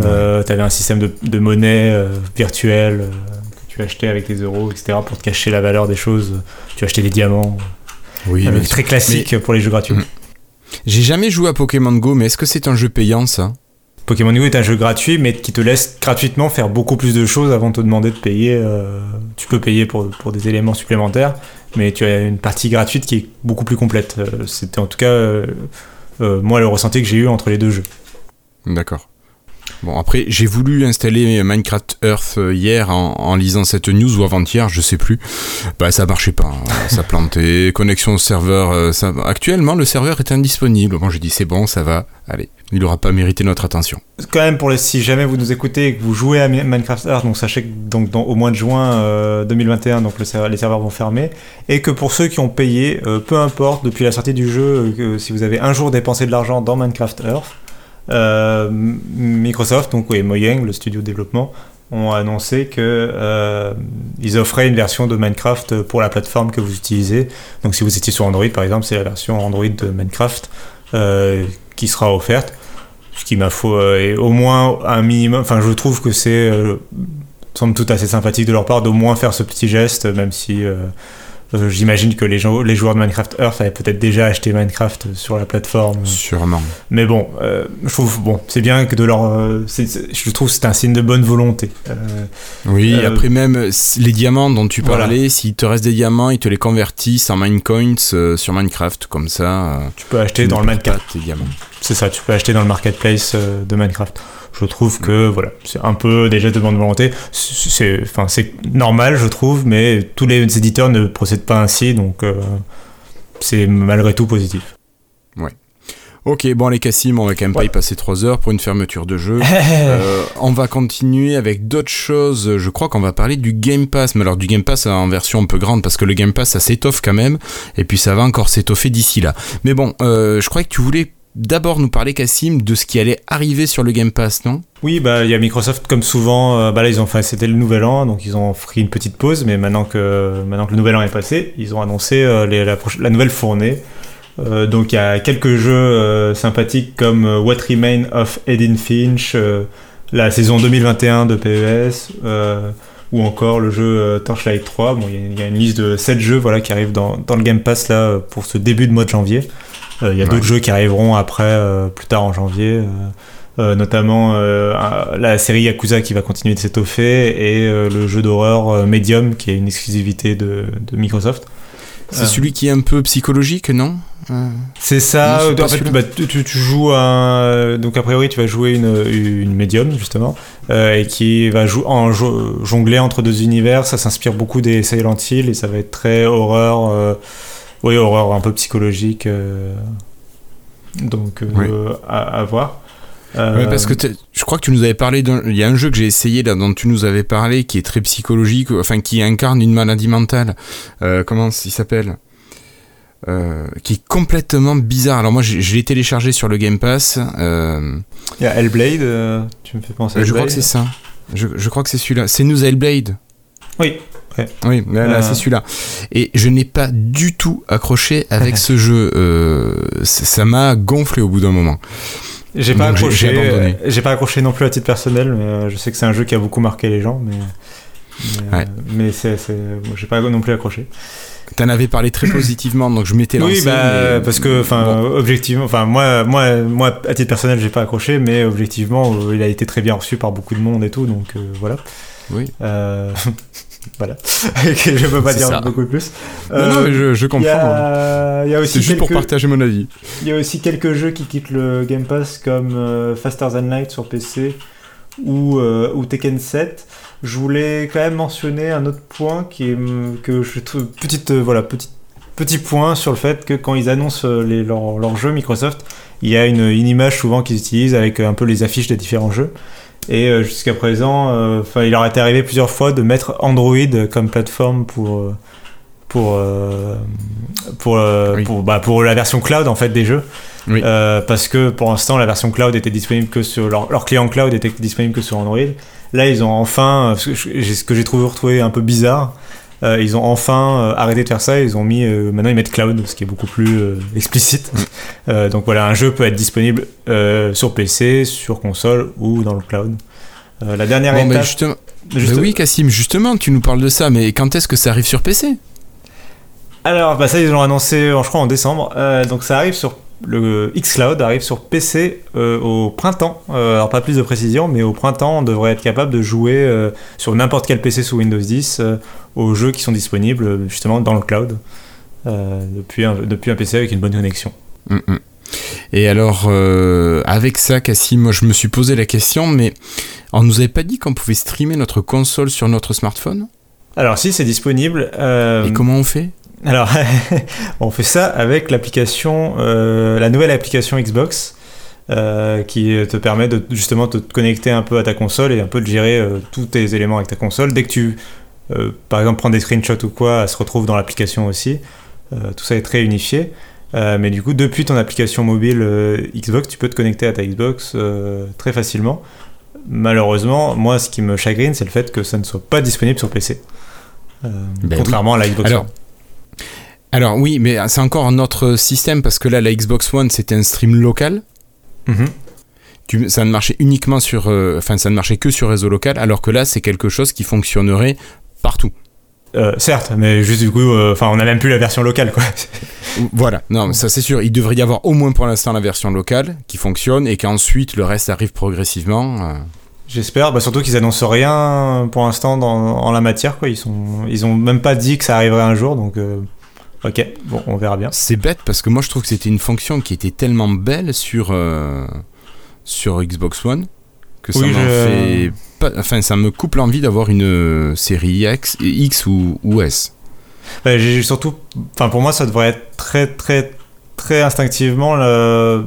Euh, tu avais un système de, de monnaie euh, virtuelle euh, que tu achetais avec des euros, etc. pour te cacher la valeur des choses. Tu achetais des diamants. Oui, mais très classique pour les jeux gratuits. Mm. J'ai jamais joué à Pokémon Go, mais est-ce que c'est un jeu payant ça? Pokémon Go est un jeu gratuit, mais qui te laisse gratuitement faire beaucoup plus de choses avant de te demander de payer. tu peux payer pour, pour, des éléments supplémentaires, mais tu as une partie gratuite qui est beaucoup plus complète. C'était en tout cas, moi, le ressenti que j'ai eu entre les deux jeux. D'accord. Bon, après, j'ai voulu installer Minecraft Earth euh, hier en, lisant cette news ou avant-hier, je sais plus. Bah, ça marchait pas, hein. ça plantait. Connexion au serveur, euh, actuellement, le serveur est indisponible. Bon, j'ai dit, c'est bon, ça va, allez. Il n'aura pas mérité notre attention. Quand même, pour les, si jamais vous nous écoutez et que vous jouez à Minecraft Earth, donc sachez que donc, au mois de juin 2021, euh, les serveurs vont fermer. Et que pour ceux qui ont payé, peu importe, depuis la sortie du jeu, si vous avez un jour dépensé de l'argent dans Minecraft Earth, Microsoft, donc oui, Mojang, le studio de développement, ont annoncé que euh, offraient une version de Minecraft pour la plateforme que vous utilisez. Donc si vous étiez sur Android par exemple, c'est la version Android de Minecraft euh, qui sera offerte. Ce qui m'a fait au moins un minimum. Enfin, je trouve que c'est semble tout assez sympathique de leur part d'au moins faire ce petit geste, même si euh, j'imagine que les, gens, les joueurs de Minecraft Earth avaient peut-être déjà acheté Minecraft sur la plateforme. Sûrement. Mais bon, euh, je trouve bon, c'est bien que de leur, euh, je trouve c'est un signe de bonne volonté. oui, après même les diamants dont tu parlais, s'il te reste des diamants, ils te les convertissent en Minecoins sur Minecraft, comme ça. tu peux acheter dans le Minecraft. C'est ça, tu peux acheter dans le marketplace de Minecraft je trouve que voilà, c'est un peu déjà de bonne volonté. C'est, enfin, c'est normal, je trouve, mais tous les éditeurs ne procèdent pas ainsi, donc euh, c'est malgré tout positif. Ouais. Ok, bon les Cassim, on va quand même pas y passer 3 heures pour une fermeture de jeu. Euh, on va continuer avec d'autres choses. Je crois qu'on va parler du Game Pass, mais alors du Game Pass en version un peu grande parce que le Game Pass ça s'étoffe quand même, et puis ça va encore s'étoffer d'ici là. Mais bon, euh, je crois que tu voulais d'abord nous parler, Cassim, de ce qui allait arriver sur le Game Pass, non? Oui, bah il y a Microsoft comme souvent. Euh, bah c'était le Nouvel An, donc ils ont pris une petite pause. Mais maintenant que le Nouvel An est passé, ils ont annoncé euh, la, nouvelle fournée. Euh, donc il y a quelques jeux sympathiques comme What Remains of Edin Finch, la saison 2021 de PES ou encore le jeu Torchlight 3. Bon, il y, a une liste de 7 jeux qui arrivent dans, dans, le Game Pass là, pour ce début de mois de janvier. Euh, il y a d'autres jeux qui arriveront après, euh, plus tard en janvier. Euh, notamment la série Yakuza qui va continuer de s'étoffer et le jeu d'horreur Medium qui est une exclusivité de, Microsoft. C'est celui qui est un peu psychologique, non? C'est ça. en fait, bah, tu, joues un. Donc, a priori, tu vas jouer une, une médium, justement, et qui va en jongler entre deux univers. Ça s'inspire beaucoup des Silent Hill et ça va être très horreur. Oui, horreur un peu psychologique. Euh, donc, euh, à, voir. parce que je crois que tu nous avais parlé d'un. Il y a un jeu que j'ai essayé là, dont tu nous avais parlé qui est très psychologique, enfin qui incarne une maladie mentale. Euh, comment il s'appelle? Qui est complètement bizarre. Alors moi, je l'ai téléchargé sur le Game Pass. Il y a Hellblade, tu me fais penser à Je crois que c'est ça. Je, je, crois que c'est celui-là. C'est Nous Hellblade? Oui. Oui, là, c'est celui-là. Et je n'ai pas du tout accroché avec ce jeu. Euh, ça m'a gonflé au bout d'un moment. J'ai pas accroché. J'ai pas accroché non plus à titre personnel, mais euh, je sais que c'est un jeu qui a beaucoup marqué les gens, mais mais, c'est, j'ai pas non plus accroché. T'en avais parlé très positivement, donc je m'étais lancé. Oui, bah, parce que, enfin, objectivement, enfin, moi, moi, moi, à titre personnel, j'ai pas accroché, mais objectivement, il a été très bien reçu par beaucoup de monde et tout, donc euh, voilà. Oui. Voilà. je peux pas dire beaucoup plus. non, non, mais je, je comprends. A, aussi C'est juste pour partager mon avis. Il y a aussi quelques jeux qui quittent le Game Pass comme euh, Faster Than Light sur PC ou, euh, ou Tekken 7. Je voulais quand même mentionner un autre point qui est que je trouve petite euh, voilà petit petit point sur le fait que quand ils annoncent les, leurs leur jeux Microsoft, il y a une, une image souvent qu'ils utilisent avec un peu les affiches des différents jeux. Et euh, jusqu'à présent, euh, il leur été arrivé plusieurs fois de mettre Android comme plateforme pour euh, pour pour, pour, bah, pour la version cloud en fait des jeux. Oui. Euh, parce que pour l'instant, la version cloud était disponible que sur leur, leur client cloud était disponible que sur Android. Là, ils ont enfin, ce que je- ce que j'ai trouvé retrouvé un peu bizarre, euh, ils ont enfin euh, arrêté de faire ça. Ils ont mis, euh, maintenant ils mettent cloud, ce qui est beaucoup plus explicite. Mm. Donc voilà, un jeu peut être disponible sur PC, sur console ou dans le cloud. La dernière Bon, mais étape, justement, juste- mais oui, Cassim, justement, tu nous parles de ça, mais quand est-ce que ça arrive sur PC Alors, bah ça, ils l'ont annoncé, je crois, en décembre. Euh, donc, ça arrive sur le xCloud, arrive sur PC euh, au printemps. Euh, alors, pas plus de précision, mais au printemps, on devrait être capable de jouer euh, sur n'importe quel PC sous Windows 10 euh, aux jeux qui sont disponibles justement dans le cloud depuis, un, depuis un PC avec une bonne connexion. Mm, mm. Et alors, avec ça, Cassim, moi je me suis posé la question, mais on nous avait pas dit qu'on pouvait streamer notre console sur notre smartphone? Alors, si c'est disponible. Et comment on fait? Alors, on fait ça avec l'application, euh, la nouvelle application Xbox, euh, qui te permet de justement de te connecter un peu à ta console et un peu de gérer euh, tous tes éléments avec ta console. Dès que tu, euh, par exemple, prends des screenshots ou quoi, elle se retrouve dans l'application aussi. Tout ça est très unifié. Mais du coup, depuis ton application mobile Xbox, tu peux te connecter à ta Xbox très facilement. Malheureusement, moi, ce qui me chagrine, c'est le fait que ça ne soit pas disponible sur PC. Ben contrairement à la Xbox Alors, One. Alors oui, mais c'est encore un autre système parce que là, la Xbox One, c'était un stream local. Mhm. Tu- ça ne marchait uniquement sur, euh, enfin, ça ne marchait que sur réseau local, alors que là, c'est quelque chose qui fonctionnerait partout. Euh, certes, mais juste du coup, euh, enfin, on a même plus la version locale, quoi. Voilà, non, mais ça c'est sûr. Il devrait y avoir au moins pour l'instant la version locale qui fonctionne et qu'ensuite le reste arrive progressivement. euh. J'espère, bah, surtout qu'ils annoncent rien pour l'instant en la matière, quoi. Ils sont, ils ont même pas dit que ça arriverait un jour, donc euh, ok, bon, on verra bien. C'est bête parce que moi je trouve que c'était une fonction qui était tellement belle sur, euh, sur Xbox One que ça Oui, je- fait pas, enfin ça me coupe l'envie d'avoir une euh, série X, X ou, ou S. J'ai surtout, enfin, pour moi, ça devrait être très, très, très instinctivement le-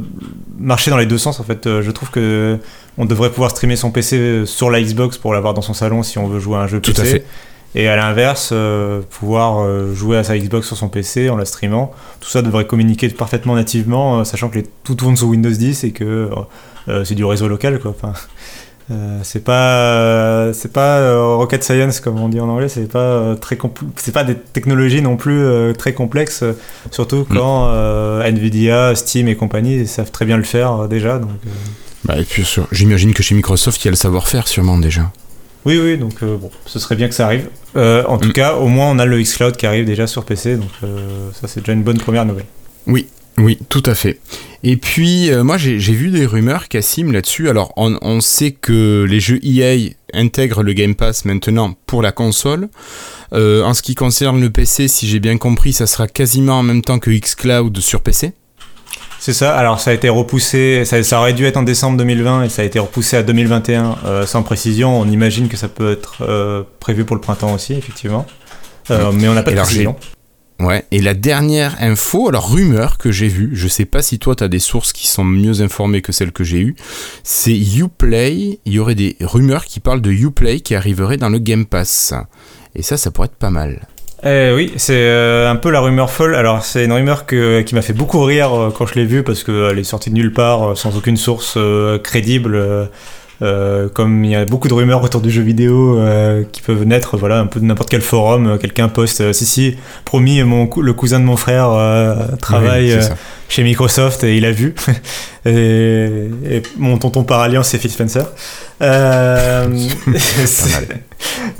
marcher dans les deux sens. En fait, Euh, je trouve que on devrait pouvoir streamer son PC sur la Xbox pour l'avoir dans son salon si on veut jouer à un jeu Tout PC. à fait. Et à l'inverse, euh, pouvoir euh, jouer à sa Xbox sur son PC en la streamant. Tout ça devrait communiquer parfaitement nativement, euh, sachant que les, tout tourne sur Windows 10 et que c'est du réseau local, quoi. Enfin, c'est pas, c'est pas rocket science comme on dit en anglais. C'est pas très c'est pas des technologies non plus très complexes, surtout quand euh, Nvidia, Steam et compagnie savent très bien le faire déjà. Donc Bah, et puis j'imagine que chez Microsoft il y a le savoir-faire sûrement déjà. Oui, oui. Donc euh, bon, ce serait bien que ça arrive. Euh, en tout Mm. cas, au moins on a le xCloud qui arrive déjà sur PC, donc euh, ça c'est déjà une bonne première nouvelle. Oui, tout à fait. Et puis, moi, j'ai j'ai vu des rumeurs, Cassim, là-dessus. Alors, on, on sait que les jeux EA intègrent le Game Pass maintenant pour la console. En ce qui concerne le PC, si j'ai bien compris, ça sera quasiment en même temps que xCloud sur PC. C'est ça, alors ça a été repoussé, ça, ça aurait dû être en décembre 2020 et ça a été repoussé à 2021 euh, sans précision. On imagine que ça peut être euh, prévu pour le printemps aussi, effectivement. Euh, mais on n'a pas Et de précision. Ouais, et la dernière info, alors rumeur que j'ai vue, je sais pas si toi tu as des sources qui sont mieux informées que celles que j'ai eues, c'est Uplay, il y aurait des rumeurs qui parlent de Uplay qui arriverait dans le Game Pass. Et ça, ça pourrait être pas mal. Eh oui, c'est euh, un peu la rumeur folle. Alors c'est une rumeur que, qui m'a fait beaucoup rire euh, quand je l'ai vue parce qu'elle est sortie de nulle part, euh, sans aucune source euh, crédible. Euh, comme il y a beaucoup de rumeurs autour du jeu vidéo euh, qui peuvent naître, voilà, un peu de n'importe quel forum, euh, quelqu'un poste, si si, promis, mon le cousin de mon frère travaille Oui, chez Microsoft et il a vu. et, et mon tonton par alliance, c'est Phil Spencer.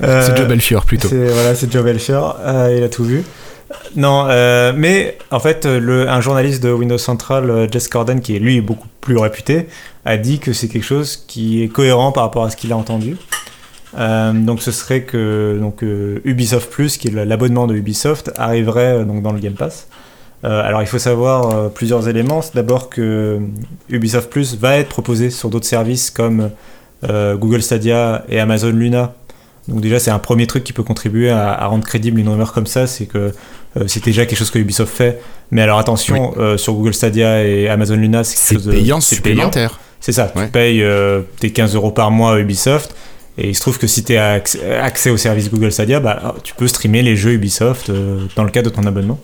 C'est Joe Belfior plutôt. Voilà, c'est Joe Belfior, il a tout vu. Non, euh, mais en fait, le, un journaliste de Windows Central, Jess Corden, qui est lui beaucoup plus réputé, a dit que c'est quelque chose qui est cohérent par rapport à ce qu'il a entendu. Euh, donc ce serait que donc, euh, Ubisoft Plus, qui est l'abonnement de Ubisoft, arriverait euh, donc, dans le Game Pass. Euh, alors il faut savoir plusieurs éléments. C'est D'abord que Ubisoft Plus va être proposé sur d'autres services comme Google Stadia et Amazon Luna. Donc déjà c'est un premier truc qui peut contribuer à, à rendre crédible une rumeur comme ça, c'est que c'est déjà quelque chose que Ubisoft fait. Mais alors attention, sur Google Stadia et Amazon Luna, c'est quelque C'est chose de- payant c'est payant. C'est ça, Ouais. tu payes euh, tes 15 euros par mois à Ubisoft. Et il se trouve que si tu as accès, accès au service Google Stadia, bah, tu peux streamer les jeux Ubisoft euh, dans le cadre de ton abonnement.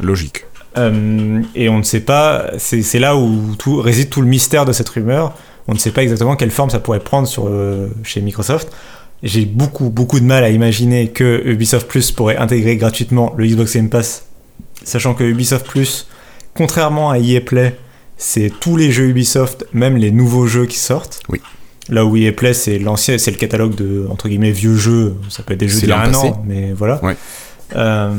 Logique. et on ne sait pas, c'est là où tout, réside tout le mystère de cette rumeur. On ne sait pas exactement quelle forme ça pourrait prendre sur, chez Microsoft. J'ai beaucoup, beaucoup de mal à imaginer que Ubisoft Plus pourrait intégrer gratuitement le Xbox Game Pass, sachant que Ubisoft Plus, contrairement à EA Play, c'est tous les jeux Ubisoft, même les nouveaux jeux qui sortent. Oui. Là où EA Play, c'est l'ancien, c'est le catalogue de entre guillemets vieux jeux. Ça peut être des jeux d'il y a un an, mais voilà. Euh,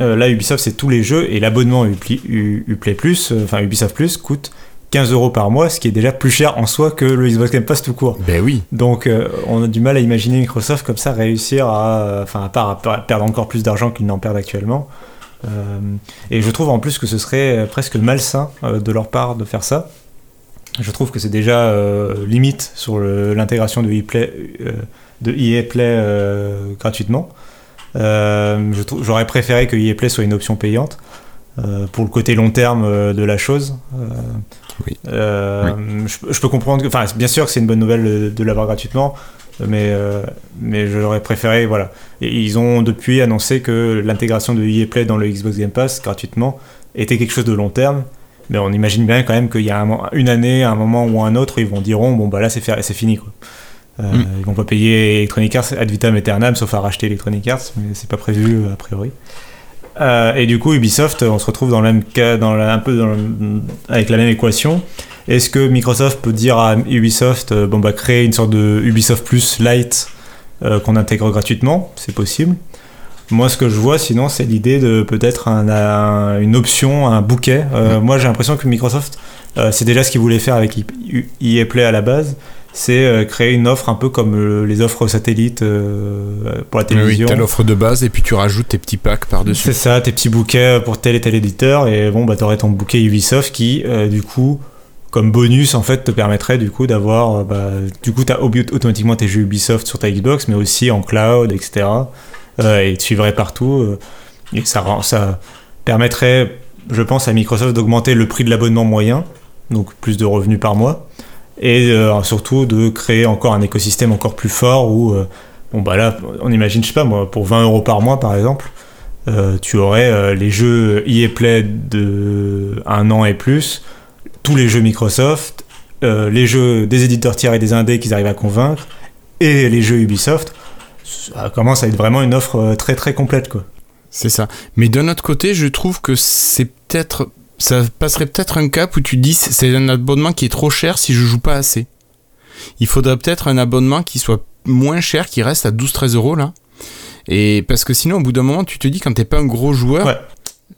euh, là, Ubisoft, c'est tous les jeux et l'abonnement Uplay Plus, euh, enfin Ubisoft Plus, coûte 15 euros par mois, ce qui est déjà plus cher en soi que le Xbox Game Pass tout court. Ben oui. Donc, on a du mal à imaginer Microsoft comme ça réussir à, enfin, à part à perdre encore plus d'argent qu'ils n'en perdent actuellement. Et je trouve en plus que ce serait presque malsain de leur part de faire ça. Je trouve que c'est déjà euh, limite sur l'intégration de ePlay, euh, de EA Play euh, gratuitement. J'aurais préféré que EA Play soit une option payante pour le côté long terme de la chose. Oui. Je, peux comprendre, enfin, bien sûr que c'est une bonne nouvelle de, l'avoir gratuitement, mais, mais j'aurais préféré, voilà. Et ils ont depuis annoncé que l'intégration de EA Play dans le Xbox Game Pass gratuitement était quelque chose de long terme mais on imagine bien quand même qu'il y a une année, un moment ou un autre, ils vont diront bon bah là c'est c'est fini quoi. Euh, mm. Ils vont pas payer Electronic Arts ad vitam aeternam sauf à racheter Electronic Arts, mais c'est pas prévu a priori. Euh, et du coup Ubisoft, on se retrouve dans le même cas, dans un peu dans avec la même équation. Est-ce que Microsoft peut dire à Ubisoft euh, bon bah créer une sorte de Ubisoft Plus Lite euh, qu'on intègre gratuitement, c'est possible. Moi, ce que je vois, sinon, c'est l'idée de peut-être un, une option, un bouquet. Moi, j'ai l'impression que Microsoft, c'est déjà ce qu'ils voulaient faire avec EA Play à la base, c'est euh, créer une offre un peu comme les offres satellites pour la télévision. Oui, t'as l'offre de base et puis tu rajoutes tes petits packs par-dessus. C'est ça, tes petits bouquets pour tel et tel éditeur. Et bon, bah, t'aurais ton bouquet Ubisoft qui, du coup, comme bonus en fait te permettrait du coup d'avoir bah, du coup tu as automatiquement tes jeux Ubisoft sur ta Xbox mais aussi en cloud etc euh, et te suivrait partout. Euh, et ça, ça permettrait, je pense, à Microsoft d'augmenter le prix de l'abonnement moyen, donc plus de revenus par mois, et euh, surtout de créer encore un écosystème encore plus fort où, bon bah là, on imagine, je sais pas moi, pour 20 euros par mois par exemple, tu aurais les jeux EA Play de un an et plus, tous les jeux Microsoft, les jeux des éditeurs tiers et des indés qu'ils arrivent à convaincre, et les jeux Ubisoft ça commence à être vraiment une offre euh, très très complète quoi. C'est ça. Mais d'un autre côté, je trouve que c'est peut-être ça passerait peut-être un cap où tu dis c'est un abonnement qui est trop cher si je joue pas assez. Il faudrait peut-être un abonnement qui soit moins cher, qui reste à 12-13 euros là. Et parce que sinon, au bout d'un moment, tu te dis quand t'es pas un gros joueur,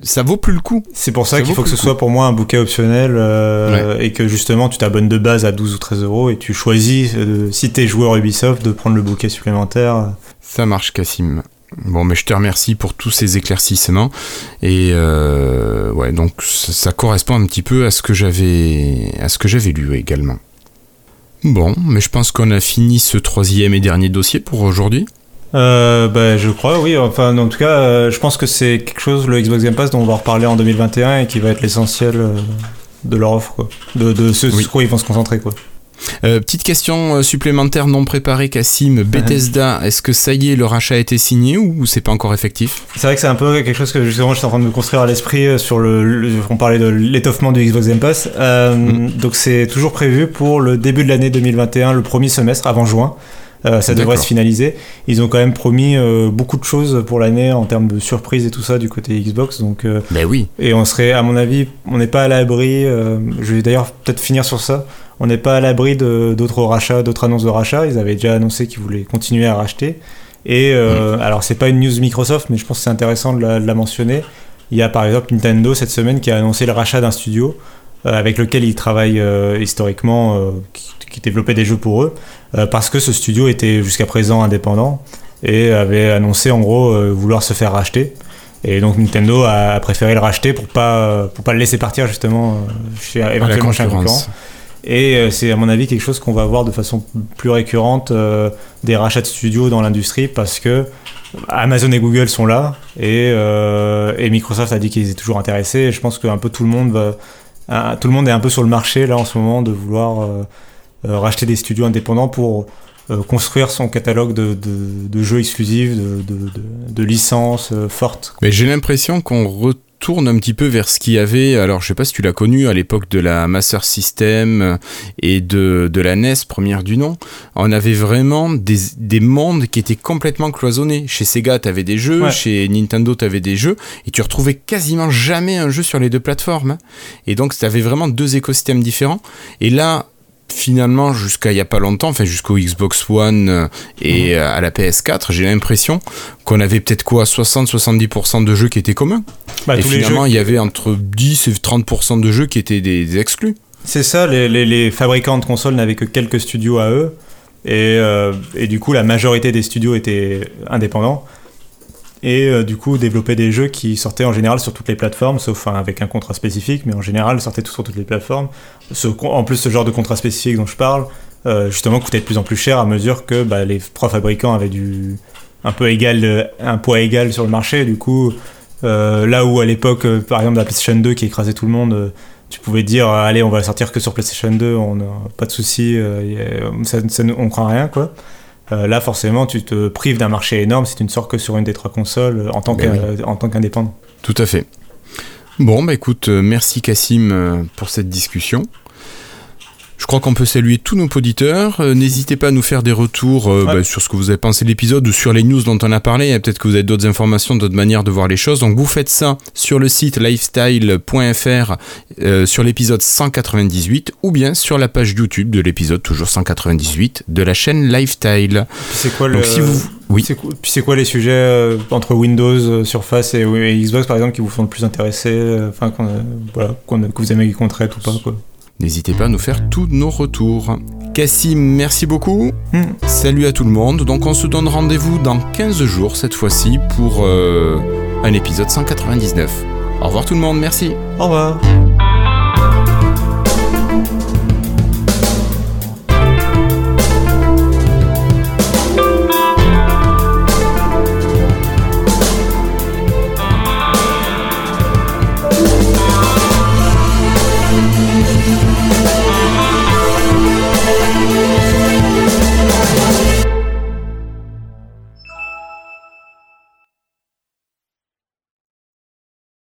ça vaut plus le coup. C'est pour ça, qu'il faut que ce soit pour moi un bouquet optionnel euh, et que justement tu t'abonnes de base à 12 ou 13 euros et tu choisis, euh, si t'es joueur Ubisoft, de prendre le bouquet supplémentaire. Ça marche, Cassim. Bon, mais je te remercie pour tous ces éclaircissements. Et euh, ouais, donc ça, correspond un petit peu à ce que j'avais, à ce que j'avais lu également. Bon, mais je pense qu'on a fini ce troisième et dernier dossier pour aujourd'hui. Euh, bah, je crois, oui. Enfin, en tout cas, euh, je pense que c'est quelque chose, le Xbox Game Pass, dont on va reparler en 2021 et qui va être l'essentiel euh, de leur offre, quoi. De, de ce sur quoi ils vont se concentrer, quoi. Euh, petite question supplémentaire non préparée, Cassim. Bethesda, est-ce que ça y est, le rachat a été signé ou c'est pas encore effectif? C'est vrai que c'est un peu quelque chose que justement j'étais en train de me construire à l'esprit sur le, On parlait de l'étoffement du Xbox Game Pass. Mm. Donc c'est toujours prévu pour le début de l'année 2021, le premier semestre, avant juin. Euh, ça devrait se finaliser. Ils ont quand même promis euh, beaucoup de choses pour l'année en termes de surprises et tout ça du côté Xbox. Donc, euh, ben oui. Et on serait, à mon avis, on n'est pas à l'abri. je vais d'ailleurs peut-être finir sur ça. On n'est pas à l'abri d'autres rachats, d'autres annonces de rachats. Ils avaient déjà annoncé qu'ils voulaient continuer à racheter. Et mm. alors, c'est pas une news Microsoft, mais je pense que c'est intéressant de la, de la, mentionner. Il y a par exemple Nintendo cette semaine qui a annoncé le rachat d'un studio avec lequel ils travaillent historiquement, qui, qui développait des jeux pour eux. Euh, parce que ce studio était jusqu'à présent indépendant et avait annoncé en gros euh, vouloir se faire racheter. Et donc Nintendo a préféré le racheter pour pas pour pas le laisser partir justement euh, chez éventuellement chez un concurrent. Et c'est à mon avis quelque chose qu'on va voir de façon plus récurrente des rachats de studios dans l'industrie parce que Amazon et Google sont là et, et Microsoft a dit qu'ils étaient toujours intéressés. Et je pense que un peu tout le monde va, tout le monde est un peu sur le marché là en ce moment de vouloir euh, racheter des studios indépendants pour euh, construire son catalogue de, de, jeux exclusifs, de, de licences euh, fortes. Mais j'ai l'impression qu'on retourne un petit peu vers ce qu'il y avait. Alors, je sais pas si tu l'as connu à l'époque de la Master System et de, de la NES, première du nom. On avait vraiment des, des mondes qui étaient complètement cloisonnés. Chez Sega, tu avais des jeux, chez Nintendo, tu avais des jeux, et tu retrouvais quasiment jamais un jeu sur les deux plateformes. Hein. Et donc, tu avais vraiment deux écosystèmes différents. Et là, finalement, jusqu'à il n'y a pas longtemps, enfin jusqu'au Xbox One euh, et mhm. à la PS4, j'ai l'impression qu'on avait peut-être quoi 60-70% de jeux qui étaient communs. Bah, et finalement, il y avait entre 10 et 30% de jeux qui étaient des, exclus. C'est ça, les, fabricants de consoles n'avaient que quelques studios à eux. Et, euh, et, du coup, la majorité des studios étaient indépendants et euh, du coup développer des jeux qui sortaient en général sur toutes les plateformes, sauf avec un contrat spécifique, mais en général sortaient tous sur toutes les plateformes. en plus, ce genre de contrat spécifique dont je parle, euh, justement, coûtait de plus en plus cher à mesure que bah, les trois fabricants avaient un peu égal, euh, poids égal sur le marché. Du coup, là où à l'époque, par exemple, la PlayStation 2 qui écrasait tout le monde tu pouvais dire allez on va sortir que sur PlayStation 2 on n'a pas de souci ça, on craint rien quoi euh, là, forcément, tu te prives d'un marché énorme si tu ne sors que sur une des trois consoles euh, en tant ben qu'indépendant. Tout à fait. Bon, bah écoute, euh, merci Cassim pour cette discussion. Je crois qu'on peut saluer tous nos auditeurs. Euh, n'hésitez pas à nous faire des retours euh, bah, sur ce que vous avez pensé de l'épisode ou sur les news dont on a parlé. Peut-être que vous avez d'autres informations, d'autres manières de voir les choses. Donc vous faites ça sur le site lifestyle.fr euh, sur l'épisode 198 ou bien sur la page YouTube de l'épisode toujours 198 de la chaîne Lifestyle. C'est quoi le... si vous... Oui. Puis c'est quoi les sujets entre Windows, Surface et, Xbox par exemple qui vous font le plus intéresser, enfin voilà, que vous aimez qu'on traite ou pas quoi? N'hésitez pas à nous faire tous nos retours. Cassim, merci beaucoup. Hmm. Salut à tout le monde. Donc on se donne rendez-vous dans 15 jours cette fois-ci pour euh, un épisode 199. Au revoir tout le monde, merci. Au revoir.